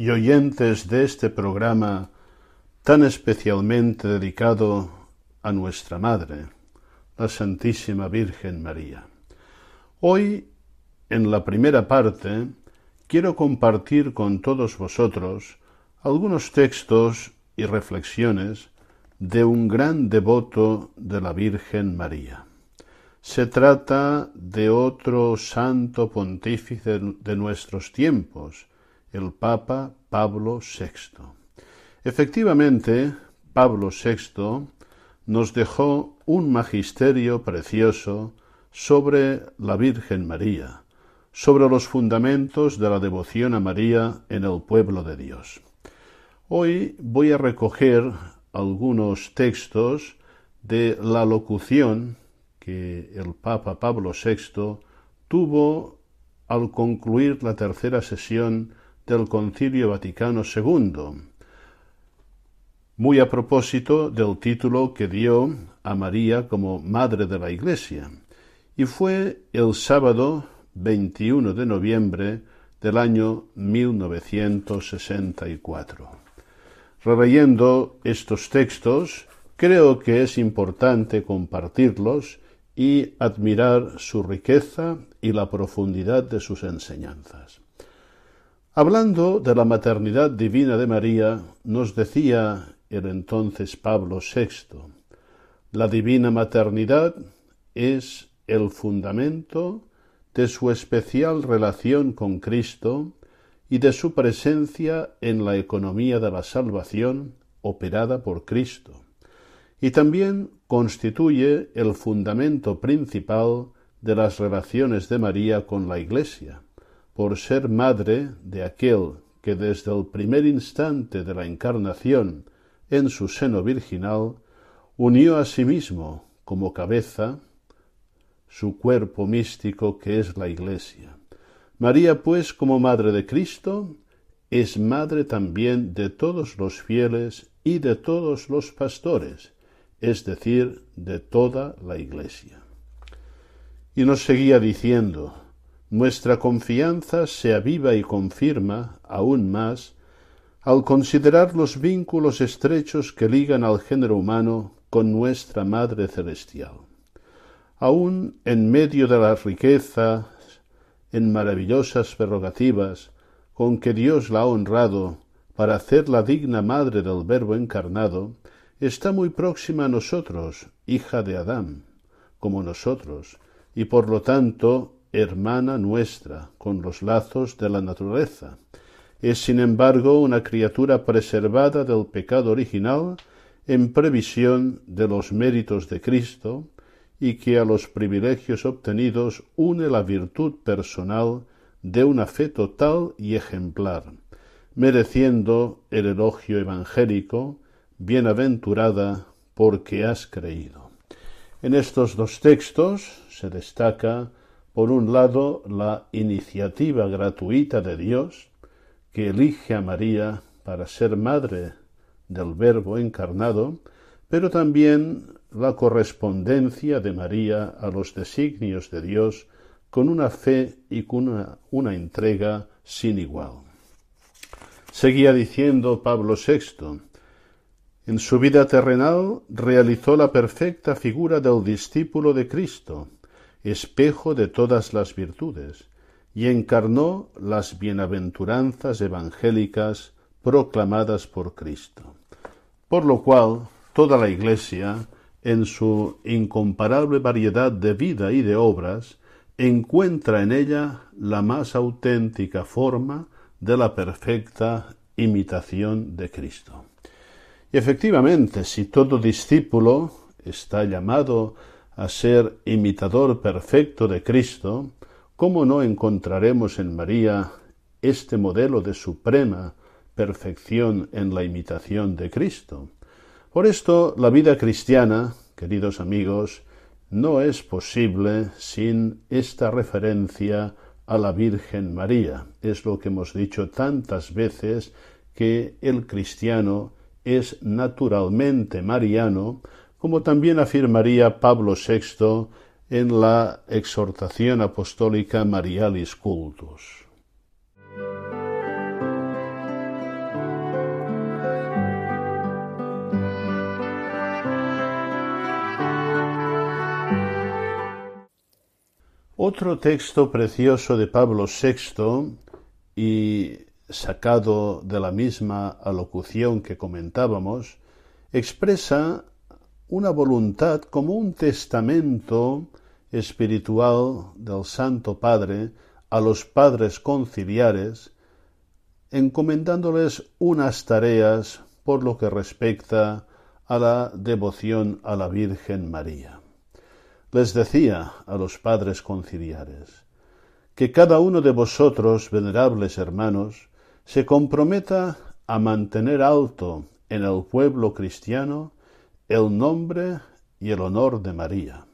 y oyentes de este programa tan especialmente dedicado a nuestra Madre, la Santísima Virgen María. Hoy, en la primera parte, quiero compartir con todos vosotros algunos textos y reflexiones de un gran devoto de la Virgen María. Se trata de otro santo pontífice de nuestros tiempos, el Papa Pablo VI. Efectivamente, Pablo VI nos dejó un magisterio precioso sobre la Virgen María, sobre los fundamentos de la devoción a María en el pueblo de Dios. Hoy voy a recoger algunos textos de la locución que el Papa Pablo VI tuvo al concluir la tercera sesión del Concilio Vaticano II, muy a propósito del título que dio a María como Madre de la Iglesia, y fue el sábado 21 de noviembre del año 1964. Releyendo estos textos, creo que es importante compartirlos y admirar su riqueza y la profundidad de sus enseñanzas. Hablando de la maternidad divina de María, nos decía el entonces Pablo VI, la divina maternidad es el fundamento de su especial relación con Cristo y de su presencia en la economía de la salvación operada por Cristo, y también constituye el fundamento principal de las relaciones de María con la Iglesia, por ser madre de aquel que desde el primer instante de la encarnación en su seno virginal unió a sí mismo como cabeza su cuerpo místico que es la Iglesia. María, pues, como Madre de Cristo, es Madre también de todos los fieles y de todos los pastores, es decir, de toda la Iglesia. Y nos seguía diciendo, nuestra confianza se aviva y confirma aún más al considerar los vínculos estrechos que ligan al género humano con nuestra Madre Celestial. Aun en medio de la riqueza, en maravillosas prerrogativas con que Dios la ha honrado para hacerla digna madre del Verbo encarnado, está muy próxima a nosotros, hija de Adán, como nosotros, y por lo tanto hermana nuestra, con los lazos de la naturaleza. Es, sin embargo, una criatura preservada del pecado original en previsión de los méritos de Cristo, y que a los privilegios obtenidos une la virtud personal de una fe total y ejemplar, mereciendo el elogio evangélico, bienaventurada porque has creído. En estos dos textos se destaca, por un lado, la iniciativa gratuita de Dios, que elige a María para ser madre del Verbo encarnado, pero también la correspondencia de María a los designios de Dios con una fe y con una, una entrega sin igual. Seguía diciendo Pablo VI, en su vida terrenal realizó la perfecta figura del discípulo de Cristo, espejo de todas las virtudes, y encarnó las bienaventuranzas evangélicas proclamadas por Cristo. Por lo cual, toda la Iglesia, en su incomparable variedad de vida y de obras, encuentra en ella la más auténtica forma de la perfecta imitación de Cristo. Y efectivamente, si todo discípulo está llamado a ser imitador perfecto de Cristo, ¿cómo no encontraremos en María este modelo de suprema perfección en la imitación de Cristo? Por esto, la vida cristiana, queridos amigos, no es posible sin esta referencia a la Virgen María. Es lo que hemos dicho tantas veces que el cristiano es naturalmente mariano, como también afirmaría Pablo VI en la exhortación apostólica Marialis Cultus. Otro texto precioso de Pablo VI y sacado de la misma alocución que comentábamos, expresa una voluntad como un testamento espiritual del Santo Padre a los padres conciliares, encomendándoles unas tareas por lo que respecta a la devoción a la Virgen María. Les decía a los padres conciliares, que cada uno de vosotros, venerables hermanos, se comprometa a mantener alto en el pueblo cristiano el nombre y el honor de María,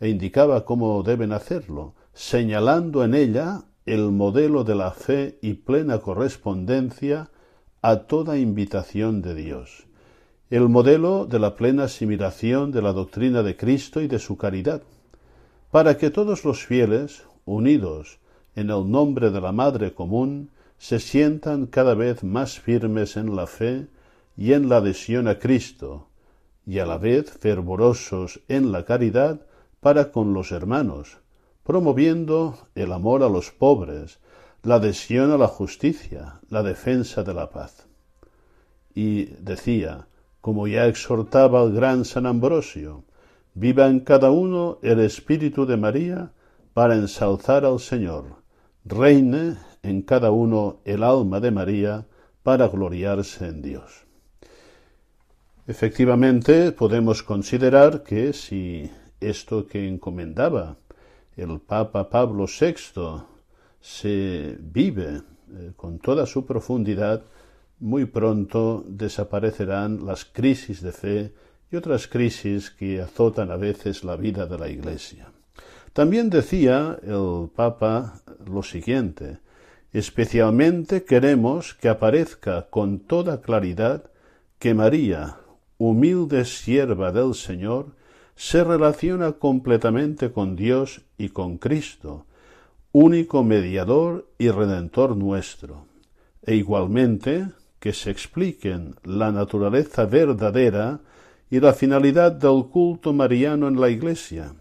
e indicaba cómo deben hacerlo, señalando en ella el modelo de la fe y plena correspondencia a toda invitación de Dios, el modelo de la plena asimilación de la doctrina de Cristo y de su caridad, para que todos los fieles, unidos en el nombre de la Madre común, se sientan cada vez más firmes en la fe y en la adhesión a Cristo, y a la vez fervorosos en la caridad para con los hermanos, promoviendo el amor a los pobres, la adhesión a la justicia, la defensa de la paz. Y decía, como ya exhortaba el gran San Ambrosio, viva en cada uno el Espíritu de María para ensalzar al Señor, reine en cada uno el alma de María para gloriarse en Dios. Efectivamente, podemos considerar que si esto que encomendaba el Papa Pablo VI se vive eh, con toda su profundidad, muy pronto desaparecerán las crisis de fe y otras crisis que azotan a veces la vida de la Iglesia. También decía el Papa lo siguiente, especialmente queremos que aparezca con toda claridad que María, humilde sierva del Señor, se relaciona completamente con Dios y con Cristo, único mediador y redentor nuestro, e igualmente que se expliquen la naturaleza verdadera y la finalidad del culto mariano en la Iglesia,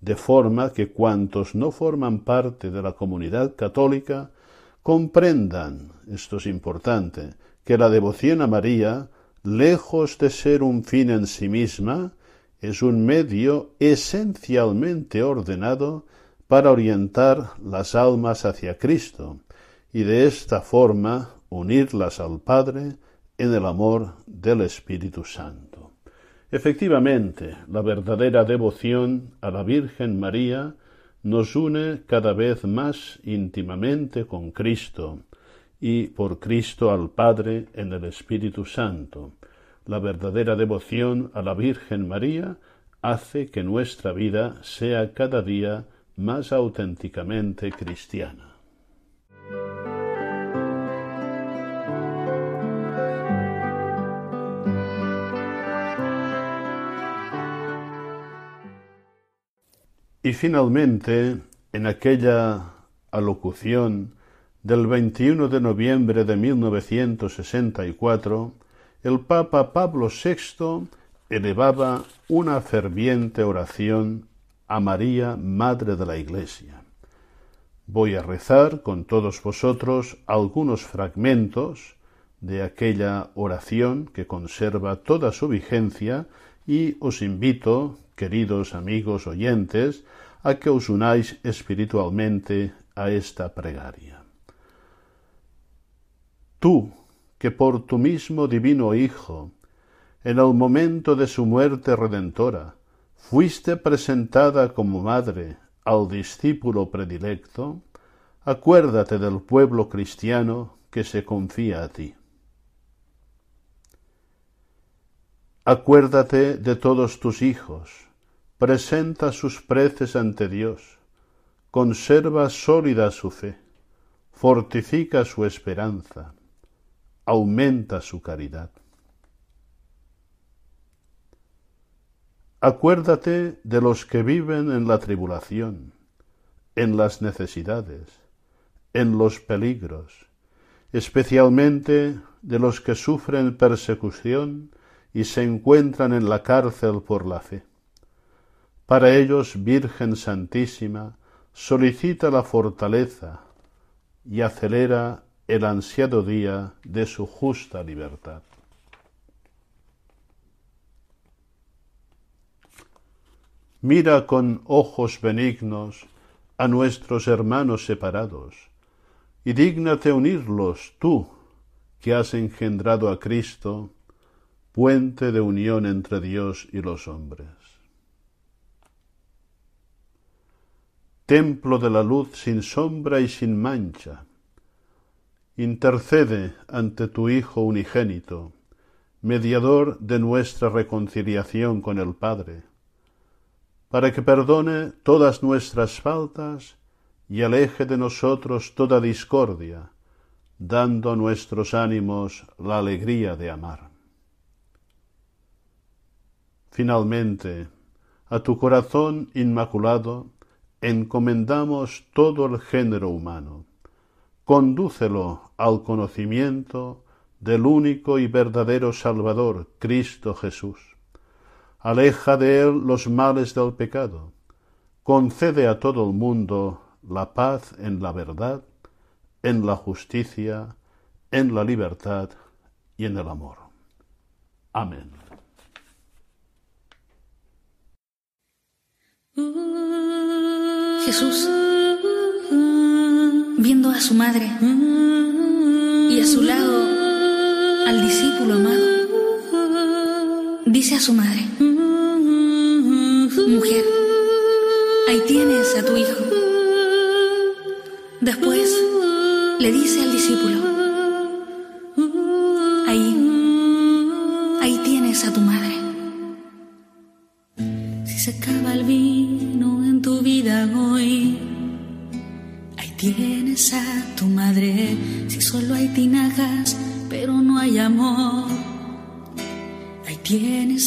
de forma que cuantos no forman parte de la comunidad católica comprendan, esto es importante, que la devoción a María lejos de ser un fin en sí misma, es un medio esencialmente ordenado para orientar las almas hacia Cristo y de esta forma unirlas al Padre en el amor del Espíritu Santo. Efectivamente, la verdadera devoción a la Virgen María nos une cada vez más íntimamente con Cristo, y por Cristo al Padre en el Espíritu Santo. La verdadera devoción a la Virgen María hace que nuestra vida sea cada día más auténticamente cristiana. Y finalmente, en aquella alocución del 21 de noviembre de 1964, el Papa Pablo VI elevaba una ferviente oración a María, Madre de la Iglesia. Voy a rezar con todos vosotros algunos fragmentos de aquella oración que conserva toda su vigencia y os invito, queridos amigos oyentes, a que os unáis espiritualmente a esta pregaria. Tú, que por tu mismo divino Hijo, en el momento de su muerte redentora, fuiste presentada como madre al discípulo predilecto, acuérdate del pueblo cristiano que se confía a ti. Acuérdate de todos tus hijos, presenta sus preces ante Dios, conserva sólida su fe, fortifica su esperanza, aumenta su caridad. Acuérdate de los que viven en la tribulación, en las necesidades, en los peligros, especialmente de los que sufren persecución y se encuentran en la cárcel por la fe. Para ellos, Virgen Santísima, solicita la fortaleza y acelera el ansiado día de su justa libertad. Mira con ojos benignos a nuestros hermanos separados, y dígnate unirlos tú, que has engendrado a Cristo, puente de unión entre Dios y los hombres. Templo de la luz sin sombra y sin mancha, intercede ante tu Hijo unigénito, mediador de nuestra reconciliación con el Padre, para que perdone todas nuestras faltas y aleje de nosotros toda discordia, dando a nuestros ánimos la alegría de amar. Finalmente, a tu corazón inmaculado encomendamos todo el género humano. Condúcelo al conocimiento del único y verdadero Salvador, Cristo Jesús. Aleja de él los males del pecado. Concede a todo el mundo la paz en la verdad, en la justicia, en la libertad y en el amor. Amén. Jesús, viendo a su madre y a su lado al discípulo amado, dice a su madre, mujer, ahí tienes a tu hijo. Después le dice al discípulo,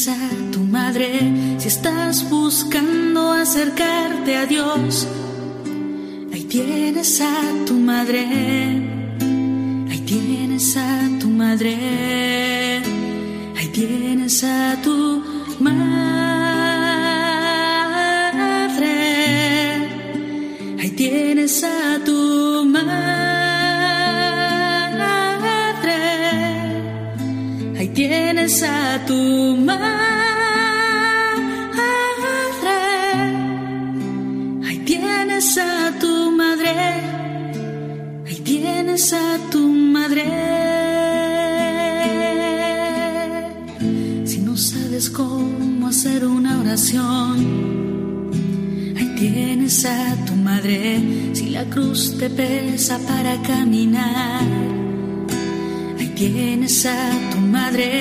a tu madre si estás buscando acercarte a Dios. Ahí tienes a tu madre.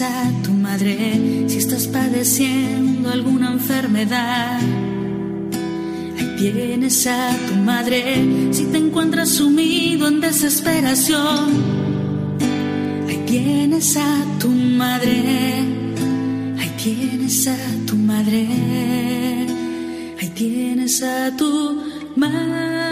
A tu madre si estás padeciendo alguna enfermedad. Ahí tienes a tu madre si te encuentras sumido en desesperación. Ahí tienes a tu madre. Ahí tienes a tu madre. Ahí tienes a tu madre.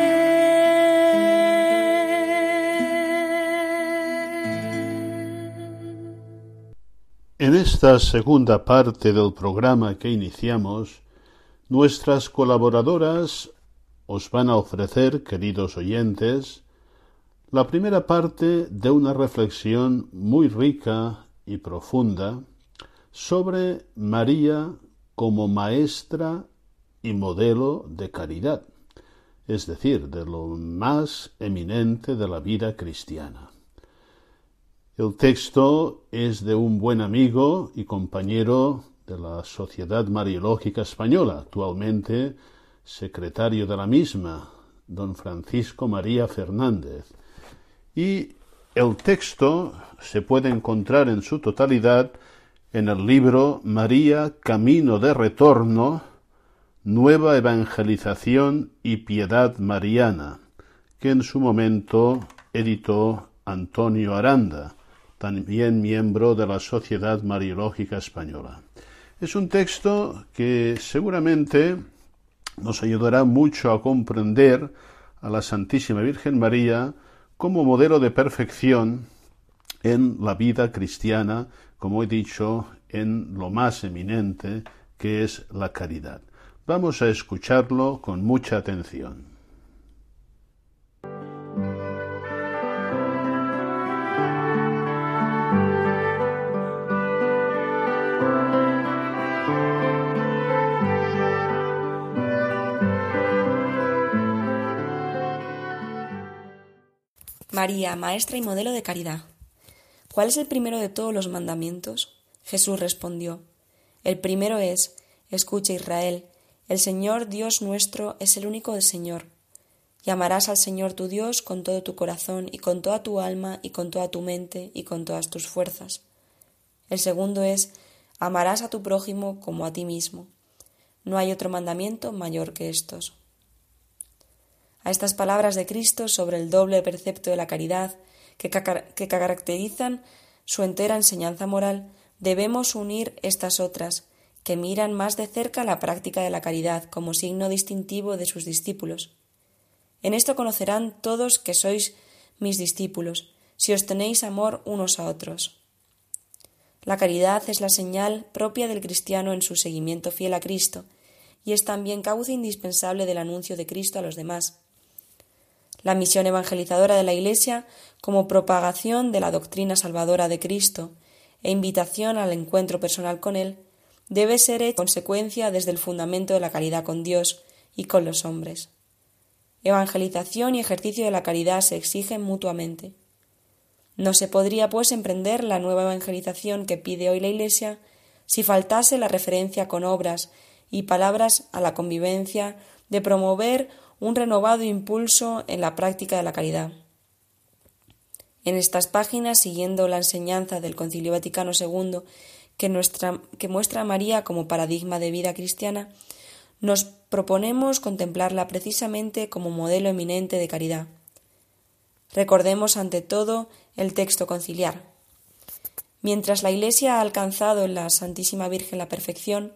Esta segunda parte del programa que iniciamos, nuestras colaboradoras os van a ofrecer, queridos oyentes, la primera parte de una reflexión muy rica y profunda sobre María como maestra y modelo de caridad, es decir, de lo más eminente de la vida cristiana. El texto es de un buen amigo y compañero de la Sociedad Mariológica Española, actualmente secretario de la misma, don Francisco María Fernández. Y el texto se puede encontrar en su totalidad en el libro María, Camino de Retorno, Nueva Evangelización y Piedad Mariana, que en su momento editó Antonio Aranda también miembro de la Sociedad Mariológica Española. Es un texto que seguramente nos ayudará mucho a comprender a la Santísima Virgen María como modelo de perfección en la vida cristiana, como he dicho, en lo más eminente que es la caridad. Vamos a escucharlo con mucha atención. María, maestra y modelo de caridad. ¿Cuál es el primero de todos los mandamientos? Jesús respondió, El primero es, escucha Israel, el Señor Dios nuestro es el único del Señor. Y amarás al Señor tu Dios con todo tu corazón y con toda tu alma y con toda tu mente y con todas tus fuerzas. El segundo es, amarás a tu prójimo como a ti mismo. No hay otro mandamiento mayor que estos. A estas palabras de Cristo sobre el doble precepto de la caridad que, caracterizan su entera enseñanza moral, debemos unir estas otras, que miran más de cerca la práctica de la caridad como signo distintivo de sus discípulos. En esto conocerán todos que sois mis discípulos, si os tenéis amor unos a otros. La caridad es la señal propia del cristiano en su seguimiento fiel a Cristo, y es también causa indispensable del anuncio de Cristo a los demás, la misión evangelizadora de la Iglesia como propagación de la doctrina salvadora de Cristo e invitación al encuentro personal con Él debe ser hecha consecuencia desde el fundamento de la caridad con Dios y con los hombres. Evangelización y ejercicio de la caridad se exigen mutuamente. No se podría, pues, emprender la nueva evangelización que pide hoy la Iglesia si faltase la referencia con obras y palabras a la convivencia de promover un renovado impulso en la práctica de la caridad. En estas páginas, siguiendo la enseñanza del Concilio Vaticano II, que, que muestra a María como paradigma de vida cristiana, nos proponemos contemplarla precisamente como modelo eminente de caridad. Recordemos ante todo el texto conciliar. Mientras la Iglesia ha alcanzado en la Santísima Virgen la perfección,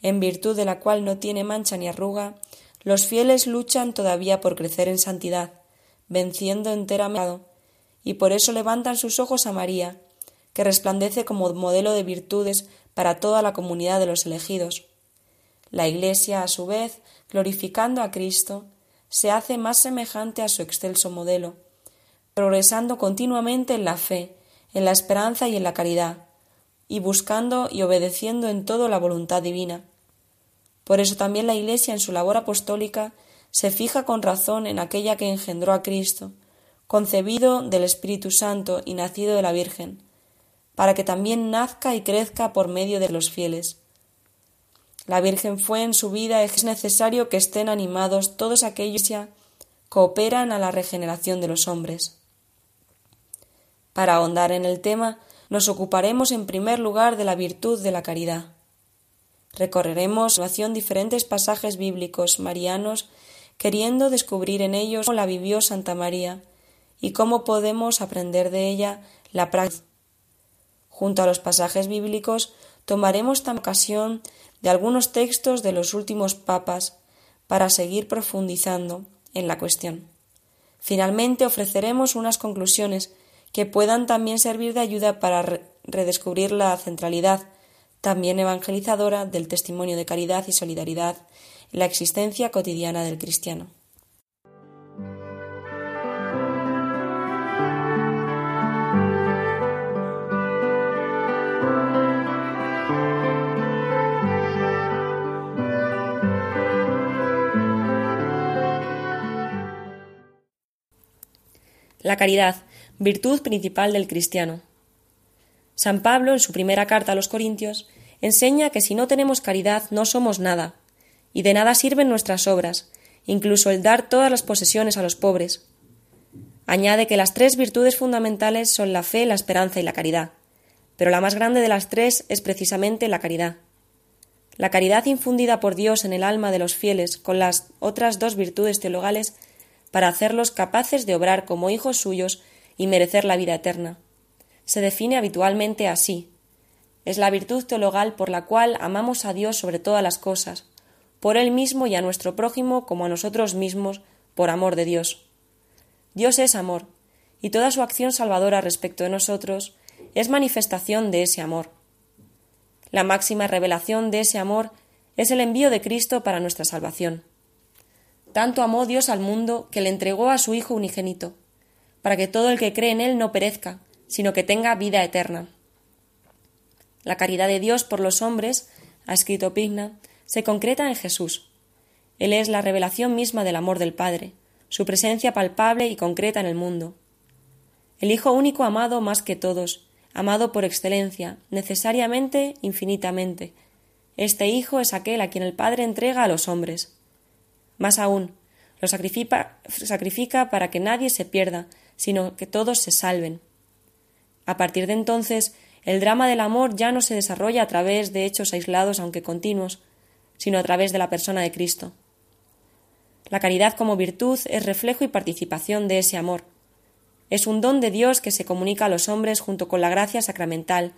en virtud de la cual no tiene mancha ni arruga, los fieles luchan todavía por crecer en santidad, venciendo enteramente, y por eso levantan sus ojos a María, que resplandece como modelo de virtudes para toda la comunidad de los elegidos. La Iglesia, a su vez, glorificando a Cristo, se hace más semejante a su excelso modelo, progresando continuamente en la fe, en la esperanza y en la caridad, y buscando y obedeciendo en todo la voluntad divina. Por eso también la Iglesia en su labor apostólica se fija con razón en aquella que engendró a Cristo, concebido del Espíritu Santo y nacido de la Virgen, para que también nazca y crezca por medio de los fieles. La Virgen fue en su vida es necesario que estén animados todos aquellos que cooperan a la regeneración de los hombres. Para ahondar en el tema, nos ocuparemos en primer lugar de la virtud de la caridad. Recorreremos a diferentes pasajes bíblicos marianos, queriendo descubrir en ellos cómo la vivió Santa María y cómo podemos aprender de ella la práctica. Junto a los pasajes bíblicos tomaremos también ocasión de algunos textos de los últimos papas para seguir profundizando en la cuestión. Finalmente ofreceremos unas conclusiones que puedan también servir de ayuda para redescubrir la centralidad, también evangelizadora, del testimonio de caridad y solidaridad en la existencia cotidiana del cristiano. La caridad, virtud principal del cristiano. San Pablo, en su primera carta a los Corintios, enseña que si no tenemos caridad no somos nada, y de nada sirven nuestras obras, incluso el dar todas las posesiones a los pobres. Añade que las tres virtudes fundamentales son la fe, la esperanza y la caridad, pero la más grande de las tres es precisamente la caridad. La caridad infundida por Dios en el alma de los fieles con las otras dos virtudes teologales para hacerlos capaces de obrar como hijos suyos y merecer la vida eterna. Se define habitualmente así. Es la virtud teologal por la cual amamos a Dios sobre todas las cosas, por Él mismo y a nuestro prójimo como a nosotros mismos, por amor de Dios. Dios es amor, y toda su acción salvadora respecto de nosotros es manifestación de ese amor. La máxima revelación de ese amor es el envío de Cristo para nuestra salvación. Tanto amó Dios al mundo que le entregó a su Hijo unigénito, para que todo el que cree en Él no perezca, sino que tenga vida eterna. La caridad de Dios por los hombres, ha escrito Pigna, se concreta en Jesús. Él es la revelación misma del amor del Padre, su presencia palpable y concreta en el mundo. El Hijo único amado más que todos, amado por excelencia, necesariamente, infinitamente. Este Hijo es aquel a quien el Padre entrega a los hombres. Más aún, lo sacrifica, sacrifica para que nadie se pierda, sino que todos se salven. A partir de entonces, el drama del amor ya no se desarrolla a través de hechos aislados aunque continuos, sino a través de la persona de Cristo. La caridad como virtud es reflejo y participación de ese amor. Es un don de Dios que se comunica a los hombres junto con la gracia sacramental,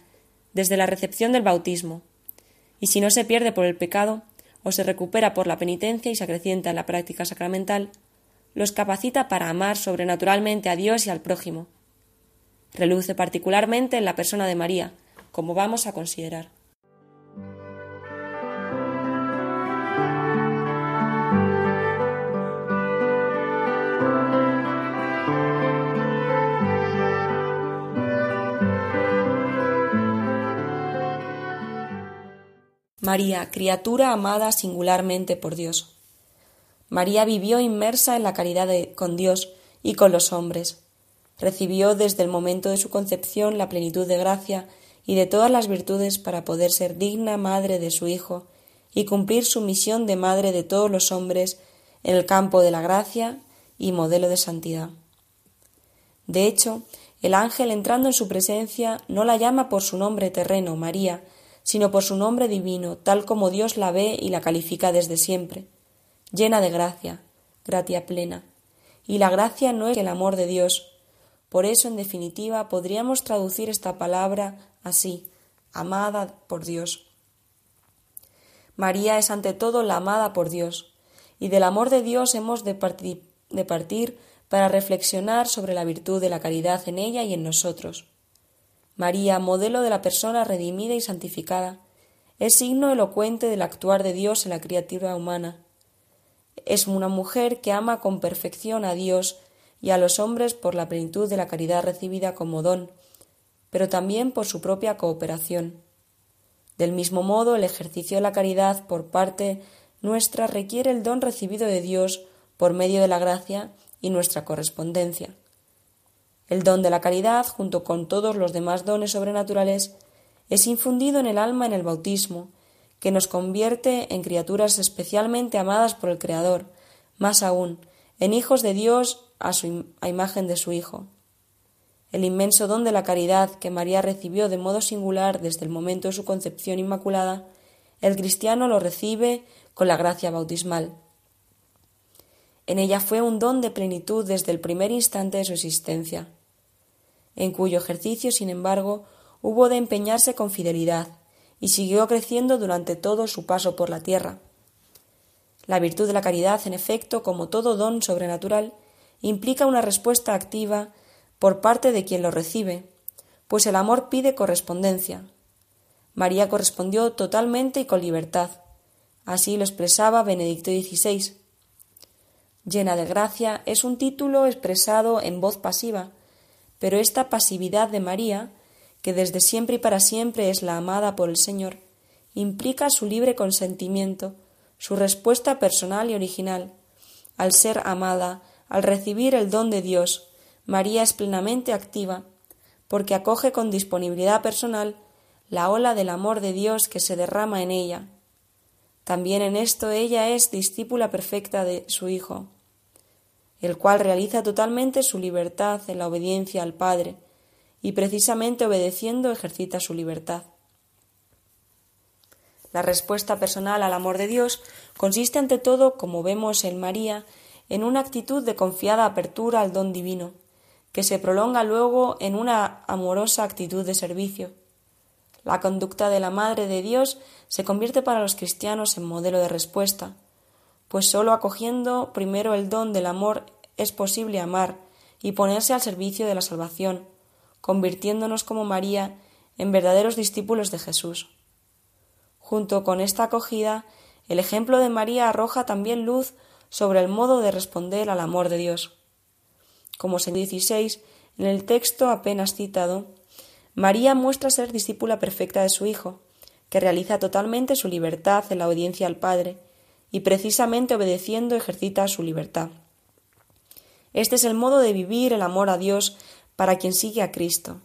desde la recepción del bautismo. Y si no se pierde por el pecado, o se recupera por la penitencia y se acrecienta en la práctica sacramental, los capacita para amar sobrenaturalmente a Dios y al prójimo. Reluce particularmente en la persona de María, como vamos a considerar. María, criatura amada singularmente por Dios. María vivió inmersa en la caridad con Dios y con los hombres. Recibió desde el momento de su concepción la plenitud de gracia y de todas las virtudes para poder ser digna madre de su Hijo y cumplir su misión de madre de todos los hombres en el campo de la gracia y modelo de santidad. De hecho, el ángel entrando en su presencia no la llama por su nombre terreno, María, sino por su nombre divino, tal como Dios la ve y la califica desde siempre, llena de gracia, gratia plena. Y la gracia no es el amor de Dios. Por eso, en definitiva, podríamos traducir esta palabra así, amada por Dios. María es ante todo la amada por Dios, y del amor de Dios hemos de partir, para reflexionar sobre la virtud de la caridad en ella y en nosotros. María, modelo de la persona redimida y santificada, es signo elocuente del actuar de Dios en la criatura humana. Es una mujer que ama con perfección a Dios y a los hombres por la plenitud de la caridad recibida como don, pero también por su propia cooperación. Del mismo modo, el ejercicio de la caridad por parte nuestra requiere el don recibido de Dios por medio de la gracia y nuestra correspondencia. El don de la caridad, junto con todos los demás dones sobrenaturales, es infundido en el alma en el bautismo, que nos convierte en criaturas especialmente amadas por el Creador, más aún, en hijos de Dios a, imagen de su Hijo. El inmenso don de la caridad que María recibió de modo singular desde el momento de su concepción inmaculada, el cristiano lo recibe con la gracia bautismal. En ella fue un don de plenitud desde el primer instante de su existencia, en cuyo ejercicio, sin embargo, hubo de empeñarse con fidelidad, y siguió creciendo durante todo su paso por la tierra. La virtud de la caridad, en efecto, como todo don sobrenatural, implica una respuesta activa por parte de quien lo recibe, pues el amor pide correspondencia. María correspondió totalmente y con libertad. Así lo expresaba Benedicto XVI. Llena de gracia es un título expresado en voz pasiva, pero esta pasividad de María, que desde siempre y para siempre es la amada por el Señor, implica su libre consentimiento, su respuesta personal y original. Al ser amada, al recibir el don de Dios, María es plenamente activa, porque acoge con disponibilidad personal la ola del amor de Dios que se derrama en ella. También en esto ella es discípula perfecta de su Hijo, el cual realiza totalmente su libertad en la obediencia al Padre, y precisamente obedeciendo ejercita su libertad. La respuesta personal al amor de Dios consiste ante todo, como vemos en María, en una actitud de confiada apertura al don divino, que se prolonga luego en una amorosa actitud de servicio. La conducta de la Madre de Dios se convierte para los cristianos en modelo de respuesta, pues sólo acogiendo primero el don del amor es posible amar y ponerse al servicio de la salvación, convirtiéndonos como María en verdaderos discípulos de Jesús. Junto con esta acogida, el ejemplo de María arroja también luz sobre el modo de responder al amor de Dios como se 16, en el texto apenas citado, María muestra ser discípula perfecta de su Hijo, que realiza totalmente su libertad en la obediencia al Padre, y precisamente obedeciendo ejercita su libertad. Este es el modo de vivir el amor a Dios para quien sigue a Cristo.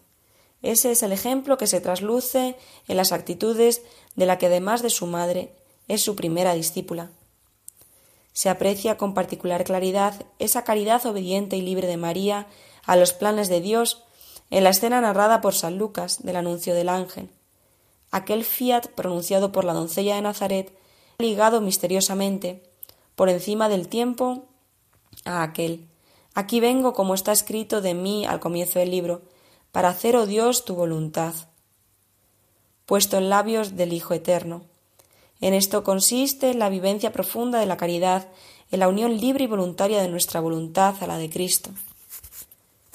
Ese es el ejemplo que se trasluce en las actitudes de la que además de su madre es su primera discípula se aprecia con particular claridad esa caridad obediente y libre de María a los planes de Dios en la escena narrada por San Lucas del anuncio del ángel. Aquel fiat pronunciado por la doncella de Nazaret ligado misteriosamente por encima del tiempo a aquel. Aquí vengo como está escrito de mí al comienzo del libro, para hacer, oh Dios, tu voluntad. Puesto en labios del Hijo Eterno. En esto consiste la vivencia profunda de la caridad, en la unión libre y voluntaria de nuestra voluntad a la de Cristo.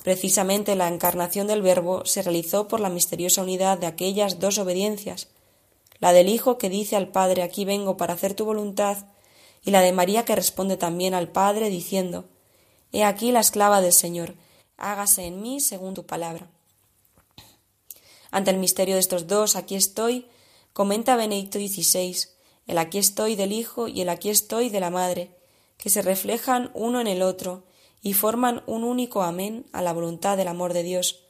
Precisamente la encarnación del Verbo se realizó por la misteriosa unidad de aquellas dos obediencias, la del Hijo que dice al Padre aquí vengo para hacer tu voluntad, y la de María que responde también al Padre diciendo He aquí la esclava del Señor, hágase en mí según tu palabra. Ante el misterio de estos dos, aquí estoy, comenta Benedicto XVI, el aquí estoy del Hijo y el aquí estoy de la Madre, que se reflejan uno en el otro y forman un único amén a la voluntad del amor de Dios.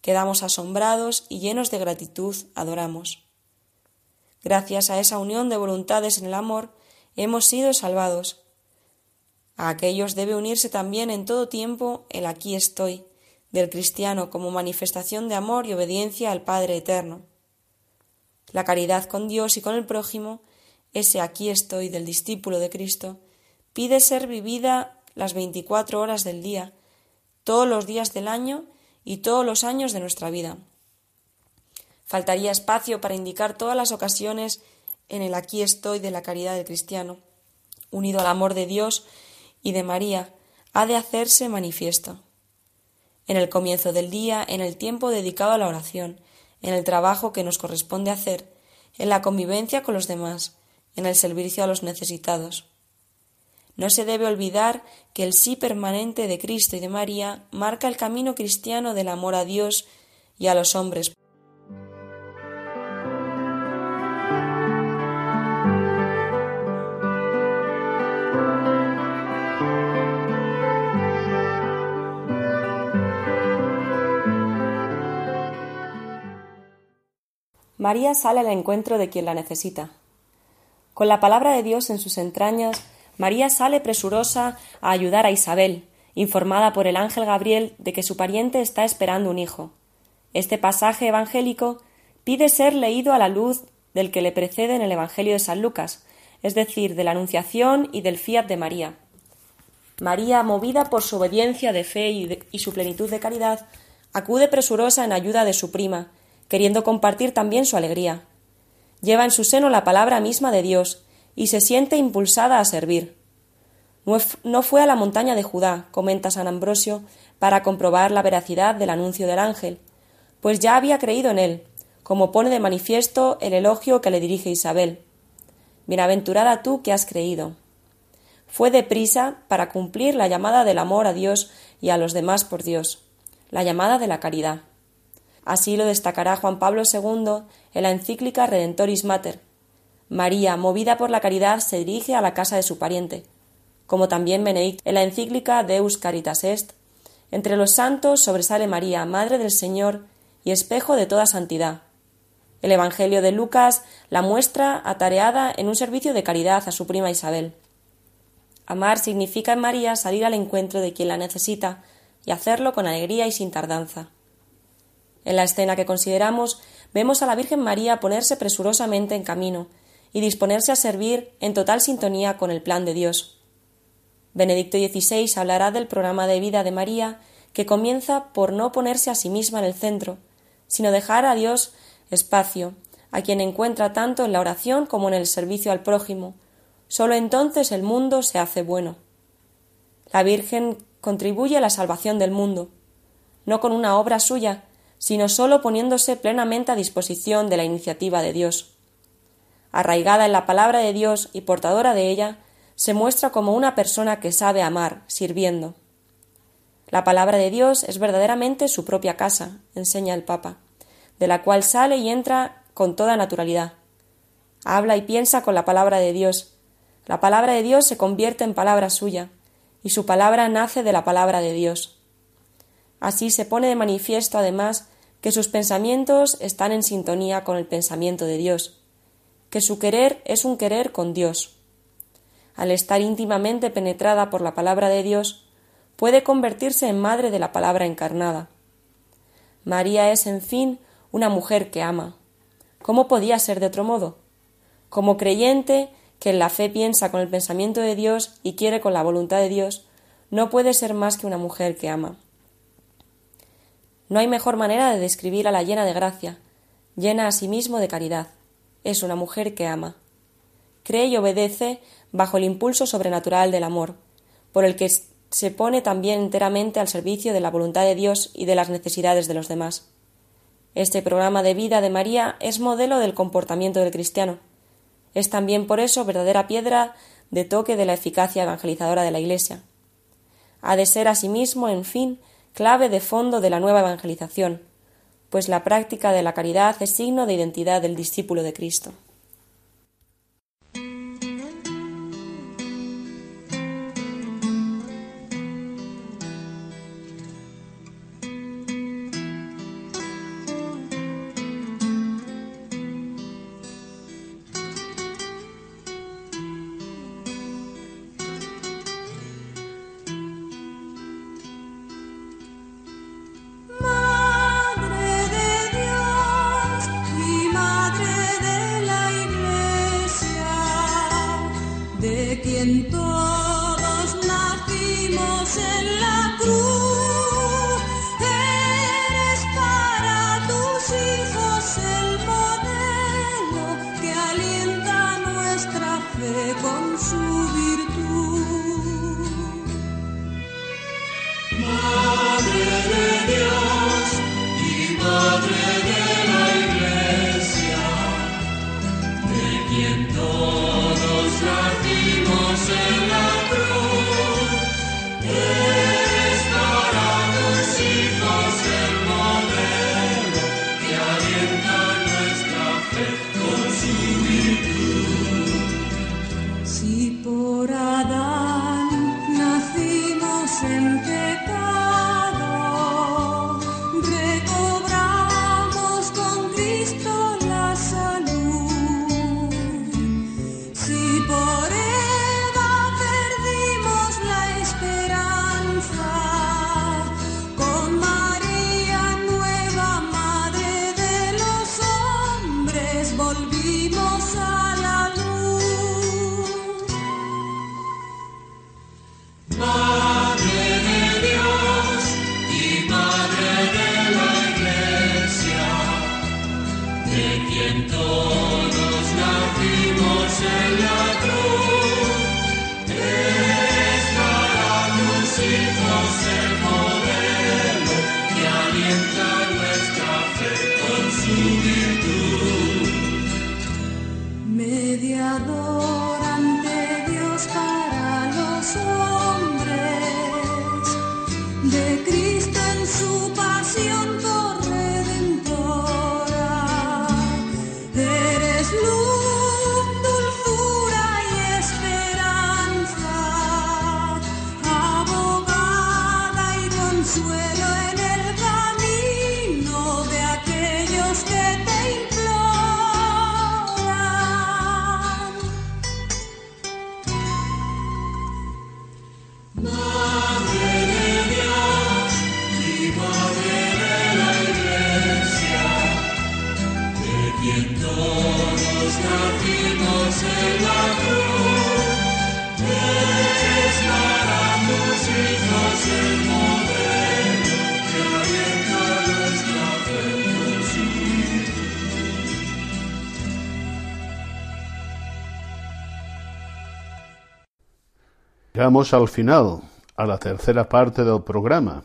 Quedamos asombrados y llenos de gratitud adoramos. Gracias a esa unión de voluntades en el amor, hemos sido salvados. A aquellos debe unirse también en todo tiempo el aquí estoy, del cristiano como manifestación de amor y obediencia al Padre Eterno. La caridad con Dios y con el prójimo ese aquí estoy del discípulo de Cristo, pide ser vivida las veinticuatro horas del día, todos los días del año y todos los años de nuestra vida. Faltaría espacio para indicar todas las ocasiones en el aquí estoy de la caridad del cristiano, unido al amor de Dios y de María, ha de hacerse manifiesto. En el comienzo del día, en el tiempo dedicado a la oración, en el trabajo que nos corresponde hacer, en la convivencia con los demás, en el servicio a los necesitados. No se debe olvidar que el sí permanente de Cristo y de María marca el camino cristiano del amor a Dios y a los hombres. María sale al encuentro de quien la necesita. Con la palabra de Dios en sus entrañas, María sale presurosa a ayudar a Isabel, informada por el ángel Gabriel de que su pariente está esperando un hijo. Este pasaje evangélico pide ser leído a la luz del que le precede en el Evangelio de San Lucas, es decir, de la Anunciación y del fiat de María. María, movida por su obediencia de fe y, y su plenitud de caridad, acude presurosa en ayuda de su prima, queriendo compartir también su alegría. Lleva en su seno la palabra misma de Dios y se siente impulsada a servir. No fue a la montaña de Judá, comenta San Ambrosio, para comprobar la veracidad del anuncio del ángel, pues ya había creído en él, como pone de manifiesto el elogio que le dirige Isabel. Bienaventurada tú que has creído. Fue deprisa para cumplir la llamada del amor a Dios y a los demás por Dios, la llamada de la caridad. Así lo destacará Juan Pablo II en la encíclica Redentoris Mater. María, movida por la caridad, se dirige a la casa de su pariente, como también Benedicto en la encíclica Deus Caritas Est. Entre los santos sobresale María, Madre del Señor y espejo de toda santidad. El Evangelio de Lucas la muestra atareada en un servicio de caridad a su prima Isabel. Amar significa en María salir al encuentro de quien la necesita y hacerlo con alegría y sin tardanza. En la escena que consideramos vemos a la Virgen María ponerse presurosamente en camino y disponerse a servir en total sintonía con el plan de Dios. Benedicto XVI hablará del programa de vida de María que comienza por no ponerse a sí misma en el centro, sino dejar a Dios espacio, a quien encuentra tanto en la oración como en el servicio al prójimo. Sólo entonces el mundo se hace bueno. La Virgen contribuye a la salvación del mundo, no con una obra suya, sino sólo poniéndose plenamente a disposición de la iniciativa de Dios. Arraigada en la palabra de Dios y portadora de ella, se muestra como una persona que sabe amar, sirviendo. La palabra de Dios es verdaderamente su propia casa, enseña el Papa, de la cual sale y entra con toda naturalidad. Habla y piensa con la palabra de Dios. La palabra de Dios se convierte en palabra suya, y su palabra nace de la palabra de Dios. Así se pone de manifiesto, además, que sus pensamientos están en sintonía con el pensamiento de Dios, que su querer es un querer con Dios. Al estar íntimamente penetrada por la palabra de Dios, puede convertirse en madre de la palabra encarnada. María es, en fin, una mujer que ama. ¿Cómo podía ser de otro modo? Como creyente que en la fe piensa con el pensamiento de Dios y quiere con la voluntad de Dios, no puede ser más que una mujer que ama. No hay mejor manera de describir a la llena de gracia, llena a sí de caridad. Es una mujer que ama. Cree y obedece bajo el impulso sobrenatural del amor, por el que se pone también enteramente al servicio de la voluntad de Dios y de las necesidades de los demás. Este programa de vida de María es modelo del comportamiento del cristiano. Es también por eso verdadera piedra de toque de la eficacia evangelizadora de la Iglesia. Ha de ser asimismo, en fin, clave de fondo de la nueva evangelización, pues la práctica de la caridad es signo de identidad del discípulo de Cristo. said Llegamos al final, a la tercera parte del programa.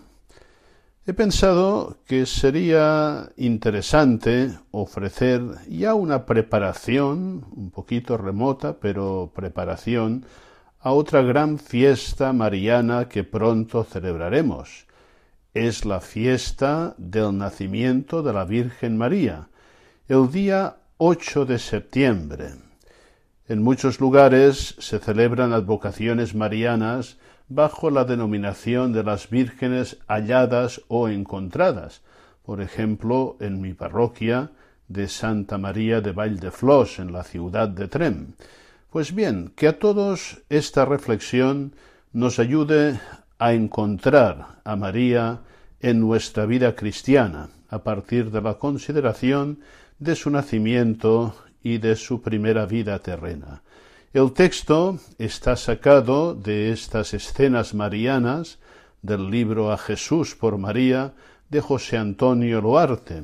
He pensado que sería interesante ofrecer ya una preparación, un poquito remota, pero preparación, a otra gran fiesta mariana que pronto celebraremos. Es la fiesta del nacimiento de la Virgen María, el día 8 de septiembre. En muchos lugares se celebran advocaciones marianas bajo la denominación de las vírgenes halladas o encontradas, por ejemplo, en mi parroquia de Santa María de Valldeflos, en la ciudad de Trem. Pues bien, que a todos esta reflexión nos ayude a encontrar a María en nuestra vida cristiana, a partir de la consideración de su nacimiento y de su primera vida terrena. El texto está sacado de estas escenas marianas del libro A Jesús por María de José Antonio Loarte.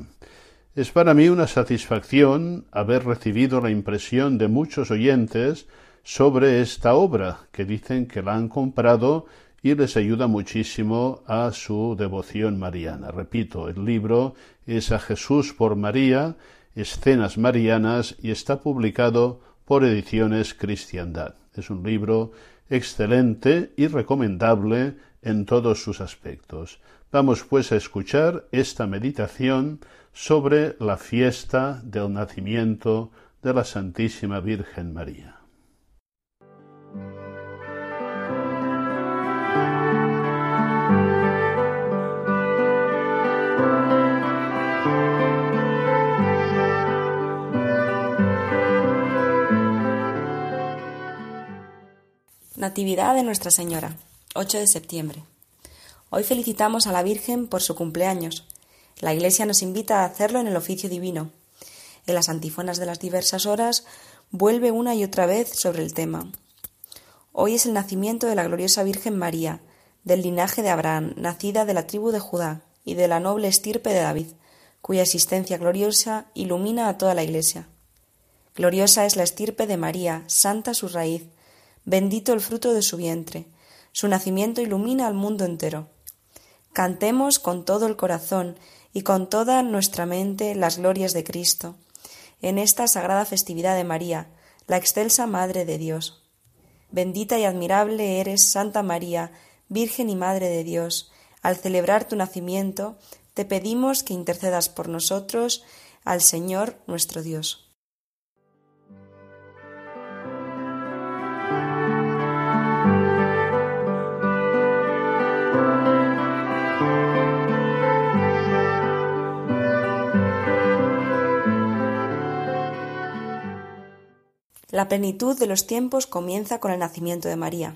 Es para mí una satisfacción haber recibido la impresión de muchos oyentes sobre esta obra, que dicen que la han comprado y les ayuda muchísimo a su devoción mariana. Repito, el libro es A Jesús por María Escenas Marianas y está publicado por Ediciones Cristiandad. Es un libro excelente y recomendable en todos sus aspectos. Vamos pues a escuchar esta meditación sobre la fiesta del nacimiento de la Santísima Virgen María. Natividad de Nuestra Señora, 8 de septiembre. Hoy felicitamos a la Virgen por su cumpleaños. La Iglesia nos invita a hacerlo en el oficio divino. En las antífonas de las diversas horas vuelve una y otra vez sobre el tema. Hoy es el nacimiento de la gloriosa Virgen María, del linaje de Abraham, nacida de la tribu de Judá y de la noble estirpe de David, cuya existencia gloriosa ilumina a toda la Iglesia. Gloriosa es la estirpe de María, santa su raíz, Bendito el fruto de su vientre. Su nacimiento ilumina al mundo entero. Cantemos con todo el corazón y con toda nuestra mente las glorias de Cristo, en esta sagrada festividad de María, la excelsa Madre de Dios. Bendita y admirable eres, Santa María, Virgen y Madre de Dios. Al celebrar tu nacimiento, te pedimos que intercedas por nosotros al Señor nuestro Dios. La plenitud de los tiempos comienza con el nacimiento de María.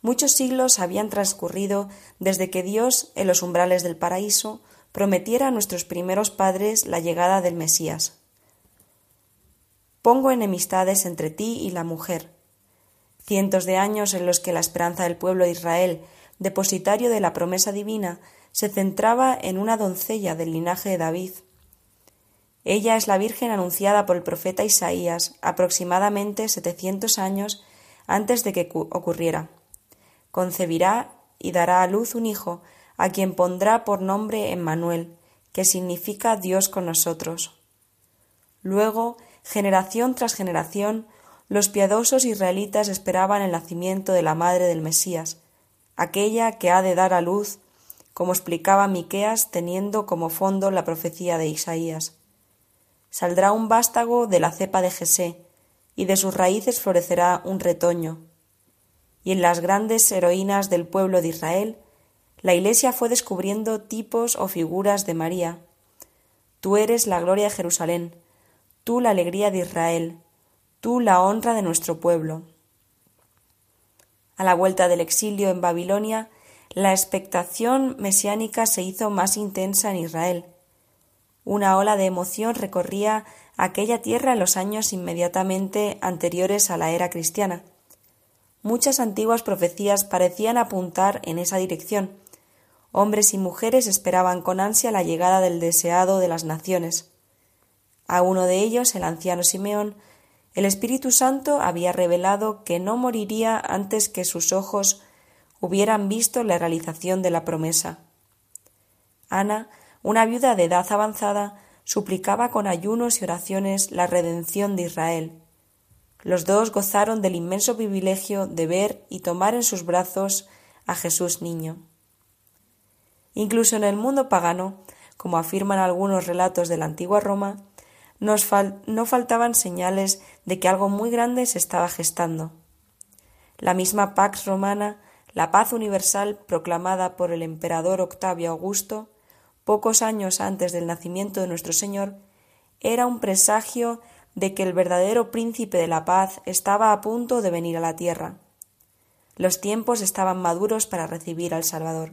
Muchos siglos habían transcurrido desde que Dios, en los umbrales del paraíso, prometiera a nuestros primeros padres la llegada del Mesías. Pongo enemistades entre ti y la mujer. Cientos de años en los que la esperanza del pueblo de Israel, depositario de la promesa divina, se centraba en una doncella del linaje de David, ella es la Virgen anunciada por el profeta Isaías aproximadamente setecientos años antes de que ocurriera. Concebirá y dará a luz un hijo, a quien pondrá por nombre Emmanuel, que significa Dios con nosotros. Luego, generación tras generación, los piadosos israelitas esperaban el nacimiento de la madre del Mesías, aquella que ha de dar a luz, como explicaba Miqueas teniendo como fondo la profecía de Isaías. Saldrá un vástago de la cepa de Jesé, y de sus raíces florecerá un retoño. Y en las grandes heroínas del pueblo de Israel la Iglesia fue descubriendo tipos o figuras de María. Tú eres la gloria de Jerusalén, tú la alegría de Israel, tú la honra de nuestro pueblo. A la vuelta del exilio en Babilonia, la expectación mesiánica se hizo más intensa en Israel. Una ola de emoción recorría aquella tierra en los años inmediatamente anteriores a la era cristiana. Muchas antiguas profecías parecían apuntar en esa dirección, hombres y mujeres esperaban con ansia la llegada del deseado de las naciones. A uno de ellos, el anciano Simeón, el Espíritu Santo había revelado que no moriría antes que sus ojos hubieran visto la realización de la promesa. Ana, una viuda de edad avanzada, suplicaba con ayunos y oraciones la redención de Israel. Los dos gozaron del inmenso privilegio de ver y tomar en sus brazos a Jesús niño. Incluso en el mundo pagano, como afirman algunos relatos de la antigua Roma, no faltaban señales de que algo muy grande se estaba gestando. La misma Pax Romana, la paz universal proclamada por el emperador Octavio Augusto, pocos años antes del nacimiento de nuestro Señor, era un presagio de que el verdadero príncipe de la paz estaba a punto de venir a la tierra. Los tiempos estaban maduros para recibir al Salvador.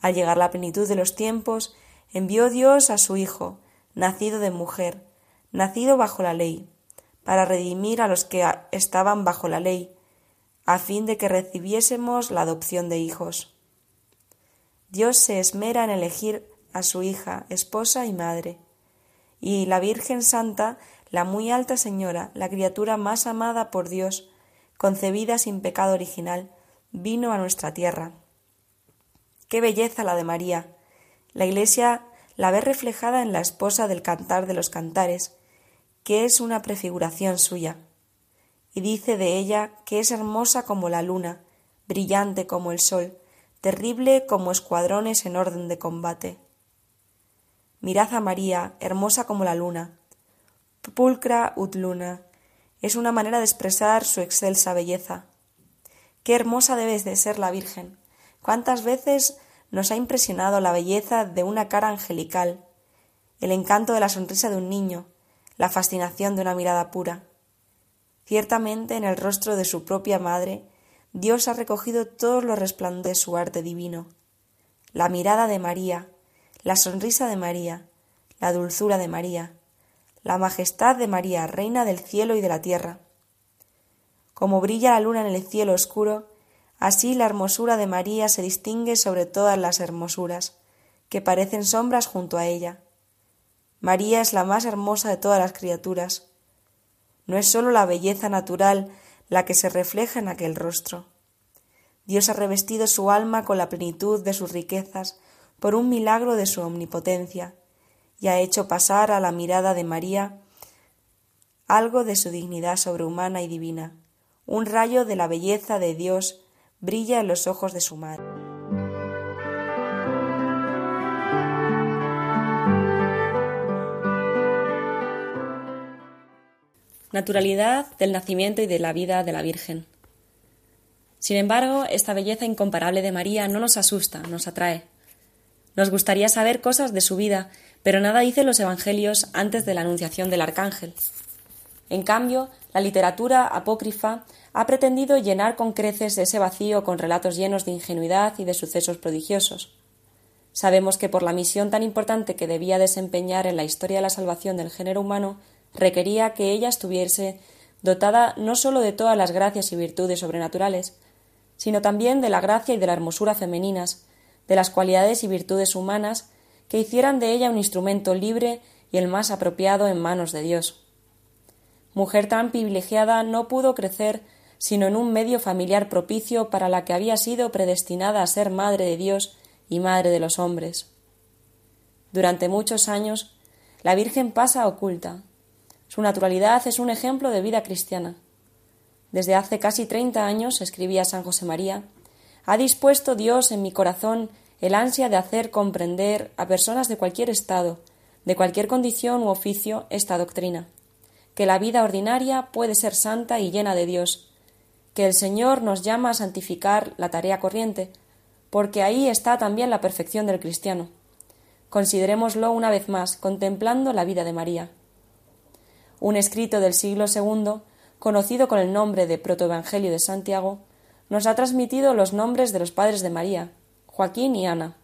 Al llegar la plenitud de los tiempos, envió Dios a su Hijo, nacido de mujer, nacido bajo la ley, para redimir a los que estaban bajo la ley, a fin de que recibiésemos la adopción de hijos. Dios se esmera en elegir a su hija, esposa y madre, y la Virgen Santa, la muy alta Señora, la criatura más amada por Dios, concebida sin pecado original, vino a nuestra tierra. Qué belleza la de María. La Iglesia la ve reflejada en la esposa del cantar de los cantares, que es una prefiguración suya, y dice de ella que es hermosa como la luna, brillante como el sol, terrible como escuadrones en orden de combate. Mirad a María, hermosa como la luna, pulcra ut luna, es una manera de expresar su excelsa belleza. Qué hermosa debe de ser la Virgen. ¿Cuántas veces nos ha impresionado la belleza de una cara angelical, el encanto de la sonrisa de un niño, la fascinación de una mirada pura? Ciertamente en el rostro de su propia madre Dios ha recogido todos los resplandores de su arte divino. La mirada de María, la sonrisa de María, la dulzura de María, la majestad de María, reina del cielo y de la tierra. Como brilla la luna en el cielo oscuro, Así la hermosura de María se distingue sobre todas las hermosuras, que parecen sombras junto a ella. María es la más hermosa de todas las criaturas. No es sólo la belleza natural la que se refleja en aquel rostro. Dios ha revestido su alma con la plenitud de sus riquezas por un milagro de su omnipotencia, y ha hecho pasar a la mirada de María algo de su dignidad sobrehumana y divina, un rayo de la belleza de Dios brilla en los ojos de su madre. Naturalidad del nacimiento y de la vida de la Virgen. Sin embargo, esta belleza incomparable de María no nos asusta, nos atrae. Nos gustaría saber cosas de su vida, pero nada dicen los Evangelios antes de la anunciación del Arcángel. En cambio, la literatura apócrifa ha pretendido llenar con creces ese vacío con relatos llenos de ingenuidad y de sucesos prodigiosos. Sabemos que por la misión tan importante que debía desempeñar en la historia de la salvación del género humano, requería que ella estuviese dotada no sólo de todas las gracias y virtudes sobrenaturales, sino también de la gracia y de la hermosura femeninas, de las cualidades y virtudes humanas que hicieran de ella un instrumento libre y el más apropiado en manos de Dios. Mujer tan privilegiada no pudo crecer sino en un medio familiar propicio para la que había sido predestinada a ser madre de Dios y madre de los hombres. Durante muchos años, la Virgen pasa oculta. Su naturalidad es un ejemplo de vida cristiana. Desde hace casi treinta años, escribía San José María, ha dispuesto Dios en mi corazón el ansia de hacer comprender a personas de cualquier estado, de cualquier condición u oficio, esta doctrina, que la vida ordinaria puede ser santa y llena de Dios, que el Señor nos llama a santificar la tarea corriente, porque ahí está también la perfección del cristiano. Considerémoslo una vez más, contemplando la vida de María. Un escrito del siglo II, conocido con el nombre de Protoevangelio de Santiago, nos ha transmitido los nombres de los padres de María, Joaquín y Ana,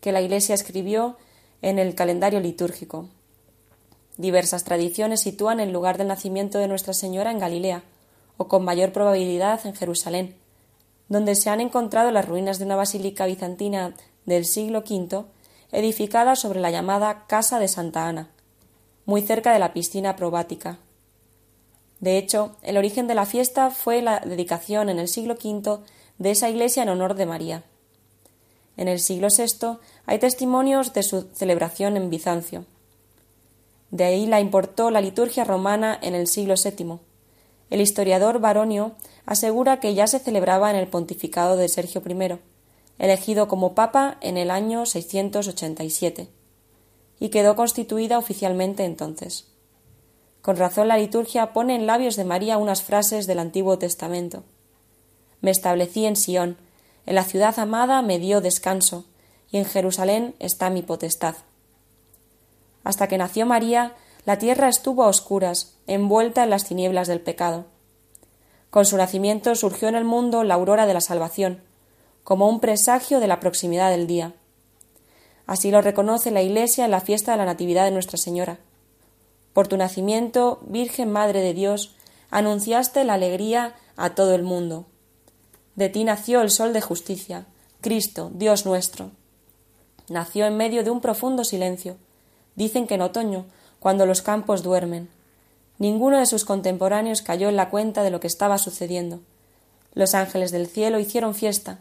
que la Iglesia escribió en el calendario litúrgico. Diversas tradiciones sitúan el lugar del nacimiento de Nuestra Señora en Galilea, o con mayor probabilidad en Jerusalén, donde se han encontrado las ruinas de una basílica bizantina del siglo V, edificada sobre la llamada Casa de Santa Ana, muy cerca de la piscina probática. De hecho, el origen de la fiesta fue la dedicación en el siglo V de esa iglesia en honor de María. En el siglo VI hay testimonios de su celebración en Bizancio. De ahí la importó la liturgia romana en el siglo VII. El historiador Baronio asegura que ya se celebraba en el pontificado de Sergio I, elegido como papa en el año 687, y quedó constituida oficialmente entonces. Con razón la liturgia pone en labios de María unas frases del Antiguo Testamento. Me establecí en Sión, en la ciudad amada me dio descanso, y en Jerusalén está mi potestad. Hasta que nació María, la tierra estuvo a oscuras, envuelta en las tinieblas del pecado. Con su nacimiento surgió en el mundo la aurora de la salvación, como un presagio de la proximidad del día. Así lo reconoce la Iglesia en la fiesta de la Natividad de Nuestra Señora. Por tu nacimiento, Virgen Madre de Dios, anunciaste la alegría a todo el mundo. De ti nació el Sol de justicia, Cristo, Dios nuestro. Nació en medio de un profundo silencio. Dicen que en otoño, cuando los campos duermen. Ninguno de sus contemporáneos cayó en la cuenta de lo que estaba sucediendo. Los ángeles del cielo hicieron fiesta.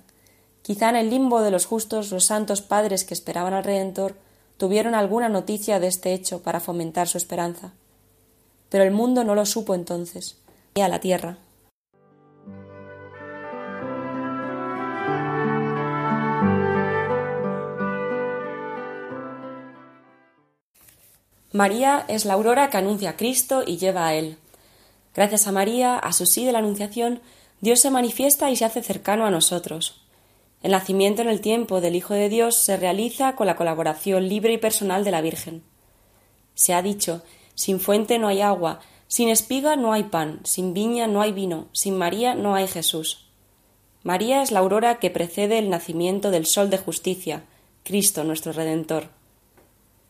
Quizá en el limbo de los justos los santos padres que esperaban al Redentor tuvieron alguna noticia de este hecho para fomentar su esperanza. Pero el mundo no lo supo entonces, ni a la tierra. María es la aurora que anuncia a Cristo y lleva a Él. Gracias a María, a su sí de la Anunciación, Dios se manifiesta y se hace cercano a nosotros. El nacimiento en el tiempo del Hijo de Dios se realiza con la colaboración libre y personal de la Virgen. Se ha dicho sin fuente no hay agua, sin espiga no hay pan, sin viña no hay vino, sin María no hay Jesús. María es la aurora que precede el nacimiento del Sol de justicia, Cristo nuestro Redentor.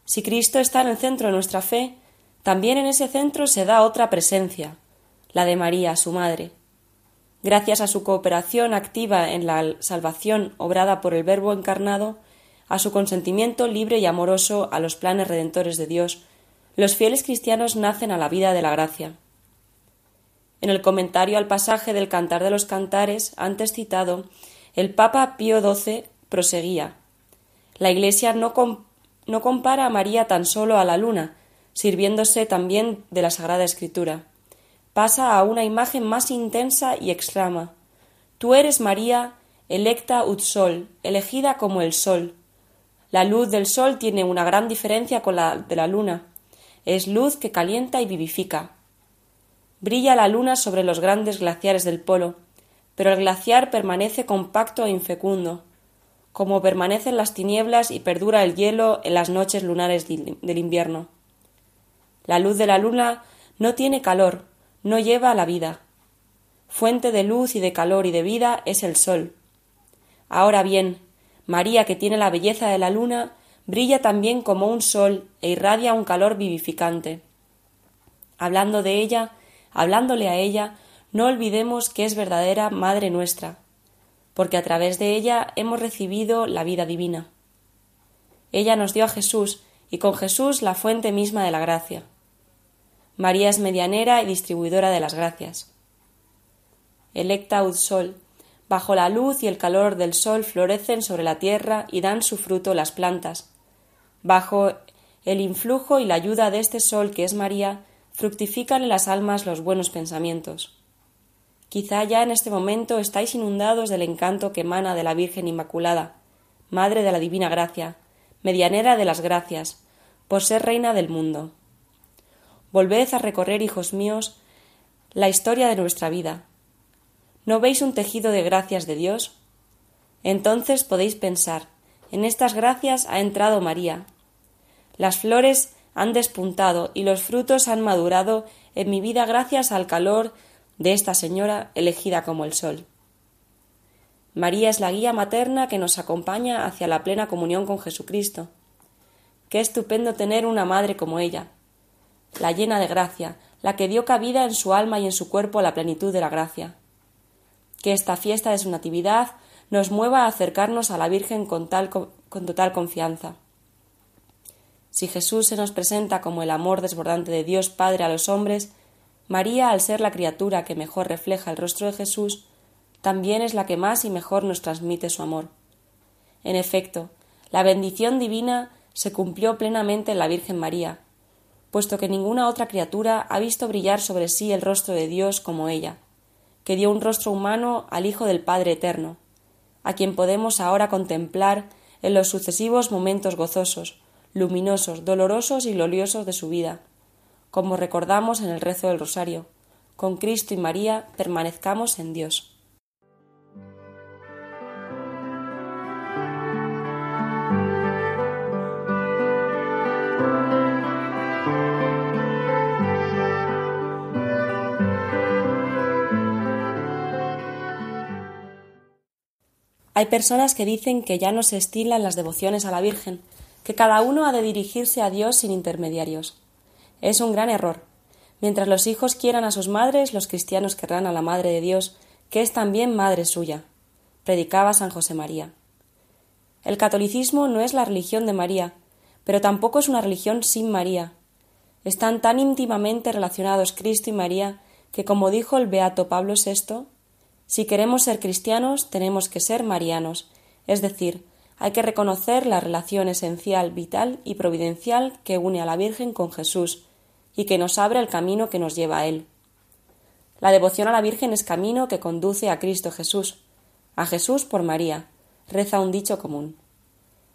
Si Cristo está en el centro de nuestra fe, también en ese centro se da otra presencia, la de María, su Madre. Gracias a su cooperación activa en la salvación obrada por el Verbo encarnado, a su consentimiento libre y amoroso a los planes redentores de Dios, los fieles cristianos nacen a la vida de la gracia. En el comentario al pasaje del Cantar de los Cantares antes citado, el Papa Pío XII proseguía La Iglesia no, no compara a María tan solo a la luna, sirviéndose también de la Sagrada Escritura pasa a una imagen más intensa y exclama Tú eres María, electa ut sol, elegida como el sol. La luz del sol tiene una gran diferencia con la de la luna. Es luz que calienta y vivifica. Brilla la luna sobre los grandes glaciares del polo, pero el glaciar permanece compacto e infecundo, como permanecen las tinieblas y perdura el hielo en las noches lunares del invierno. La luz de la luna no tiene calor, no lleva a la vida. Fuente de luz y de calor y de vida es el sol. Ahora bien, María, que tiene la belleza de la luna, brilla también como un sol e irradia un calor vivificante. Hablando de ella, hablándole a ella, no olvidemos que es verdadera Madre nuestra, porque a través de ella hemos recibido la vida divina. Ella nos dio a Jesús, y con Jesús la fuente misma de la gracia. María es medianera y distribuidora de las gracias. electa ud sol. Bajo la luz y el calor del sol florecen sobre la tierra y dan su fruto las plantas. Bajo el influjo y la ayuda de este sol que es María, fructifican en las almas los buenos pensamientos. Quizá ya en este momento estáis inundados del encanto que emana de la Virgen Inmaculada, Madre de la Divina Gracia, medianera de las gracias, por ser reina del mundo. Volved a recorrer, hijos míos, la historia de nuestra vida. ¿No veis un tejido de gracias de Dios? Entonces podéis pensar, en estas gracias ha entrado María. Las flores han despuntado y los frutos han madurado en mi vida gracias al calor de esta señora elegida como el sol. María es la guía materna que nos acompaña hacia la plena comunión con Jesucristo. Qué estupendo tener una madre como ella, la llena de gracia, la que dio cabida en su alma y en su cuerpo la plenitud de la gracia. Que esta fiesta de su Natividad nos mueva a acercarnos a la Virgen con, tal, con total confianza. Si Jesús se nos presenta como el amor desbordante de Dios Padre a los hombres, María, al ser la criatura que mejor refleja el rostro de Jesús, también es la que más y mejor nos transmite su amor. En efecto, la bendición divina se cumplió plenamente en la Virgen María, puesto que ninguna otra criatura ha visto brillar sobre sí el rostro de Dios como ella, que dio un rostro humano al Hijo del Padre Eterno, a quien podemos ahora contemplar en los sucesivos momentos gozosos, luminosos, dolorosos y gloriosos de su vida, como recordamos en el rezo del Rosario. Con Cristo y María permanezcamos en Dios. Hay personas que dicen que ya no se estilan las devociones a la Virgen, que cada uno ha de dirigirse a Dios sin intermediarios. Es un gran error. Mientras los hijos quieran a sus madres, los cristianos querrán a la Madre de Dios, que es también madre suya. Predicaba San José María. El catolicismo no es la religión de María, pero tampoco es una religión sin María. Están tan íntimamente relacionados Cristo y María que, como dijo el beato Pablo VI, si queremos ser cristianos, tenemos que ser marianos, es decir, hay que reconocer la relación esencial, vital y providencial que une a la Virgen con Jesús y que nos abre el camino que nos lleva a Él. La devoción a la Virgen es camino que conduce a Cristo Jesús, a Jesús por María, reza un dicho común.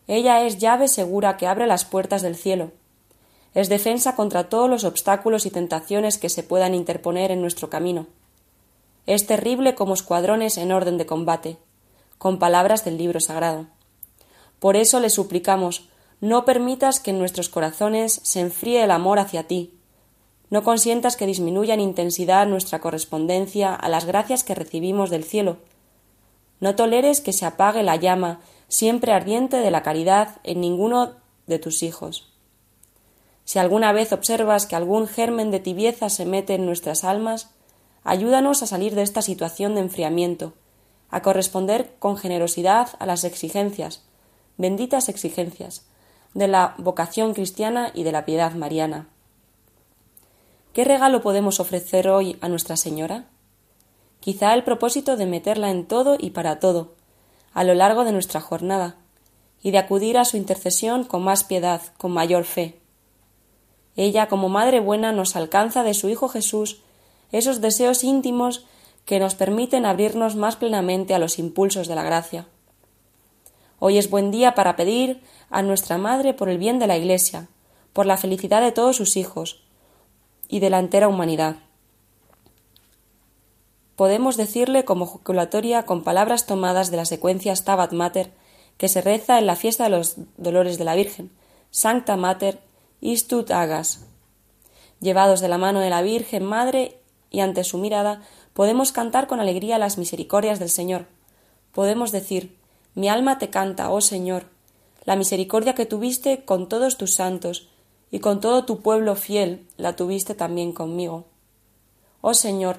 Ella es llave segura que abre las puertas del cielo. Es defensa contra todos los obstáculos y tentaciones que se puedan interponer en nuestro camino es terrible como escuadrones en orden de combate, con palabras del libro sagrado. Por eso le suplicamos no permitas que en nuestros corazones se enfríe el amor hacia ti. No consientas que disminuya en intensidad nuestra correspondencia a las gracias que recibimos del cielo. No toleres que se apague la llama siempre ardiente de la caridad en ninguno de tus hijos. Si alguna vez observas que algún germen de tibieza se mete en nuestras almas, Ayúdanos a salir de esta situación de enfriamiento, a corresponder con generosidad a las exigencias, benditas exigencias, de la vocación cristiana y de la piedad mariana. ¿Qué regalo podemos ofrecer hoy a Nuestra Señora? Quizá el propósito de meterla en todo y para todo, a lo largo de nuestra jornada, y de acudir a su intercesión con más piedad, con mayor fe. Ella, como Madre buena, nos alcanza de su Hijo Jesús esos deseos íntimos que nos permiten abrirnos más plenamente a los impulsos de la gracia. Hoy es buen día para pedir a nuestra Madre por el bien de la Iglesia, por la felicidad de todos sus hijos y de la entera humanidad. Podemos decirle como joculatoria con palabras tomadas de la secuencia Stabat Mater que se reza en la fiesta de los dolores de la Virgen, Sancta Mater Istut Agas. Llevados de la mano de la Virgen Madre y ante su mirada podemos cantar con alegría las misericordias del Señor. Podemos decir Mi alma te canta, oh Señor, la misericordia que tuviste con todos tus santos, y con todo tu pueblo fiel la tuviste también conmigo. Oh Señor,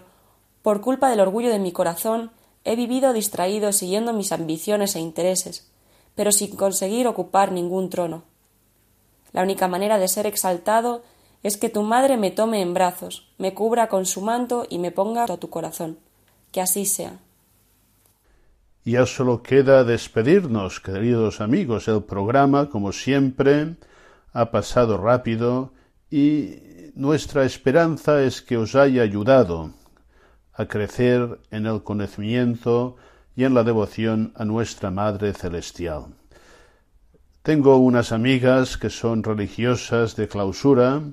por culpa del orgullo de mi corazón, he vivido distraído siguiendo mis ambiciones e intereses, pero sin conseguir ocupar ningún trono. La única manera de ser exaltado es que tu madre me tome en brazos, me cubra con su manto y me ponga a tu corazón. Que así sea. Ya solo queda despedirnos, queridos amigos. El programa, como siempre, ha pasado rápido y nuestra esperanza es que os haya ayudado a crecer en el conocimiento y en la devoción a nuestra Madre Celestial. Tengo unas amigas que son religiosas de clausura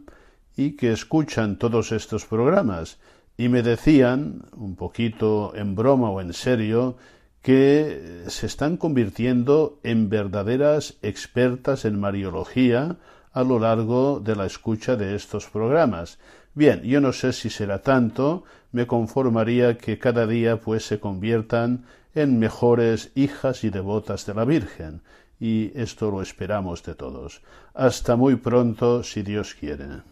y que escuchan todos estos programas y me decían, un poquito en broma o en serio, que se están convirtiendo en verdaderas expertas en mariología a lo largo de la escucha de estos programas. Bien, yo no sé si será tanto, me conformaría que cada día pues se conviertan en mejores hijas y devotas de la Virgen, y esto lo esperamos de todos. Hasta muy pronto, si Dios quiere.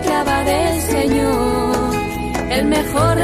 Esclava del Señor, el mejor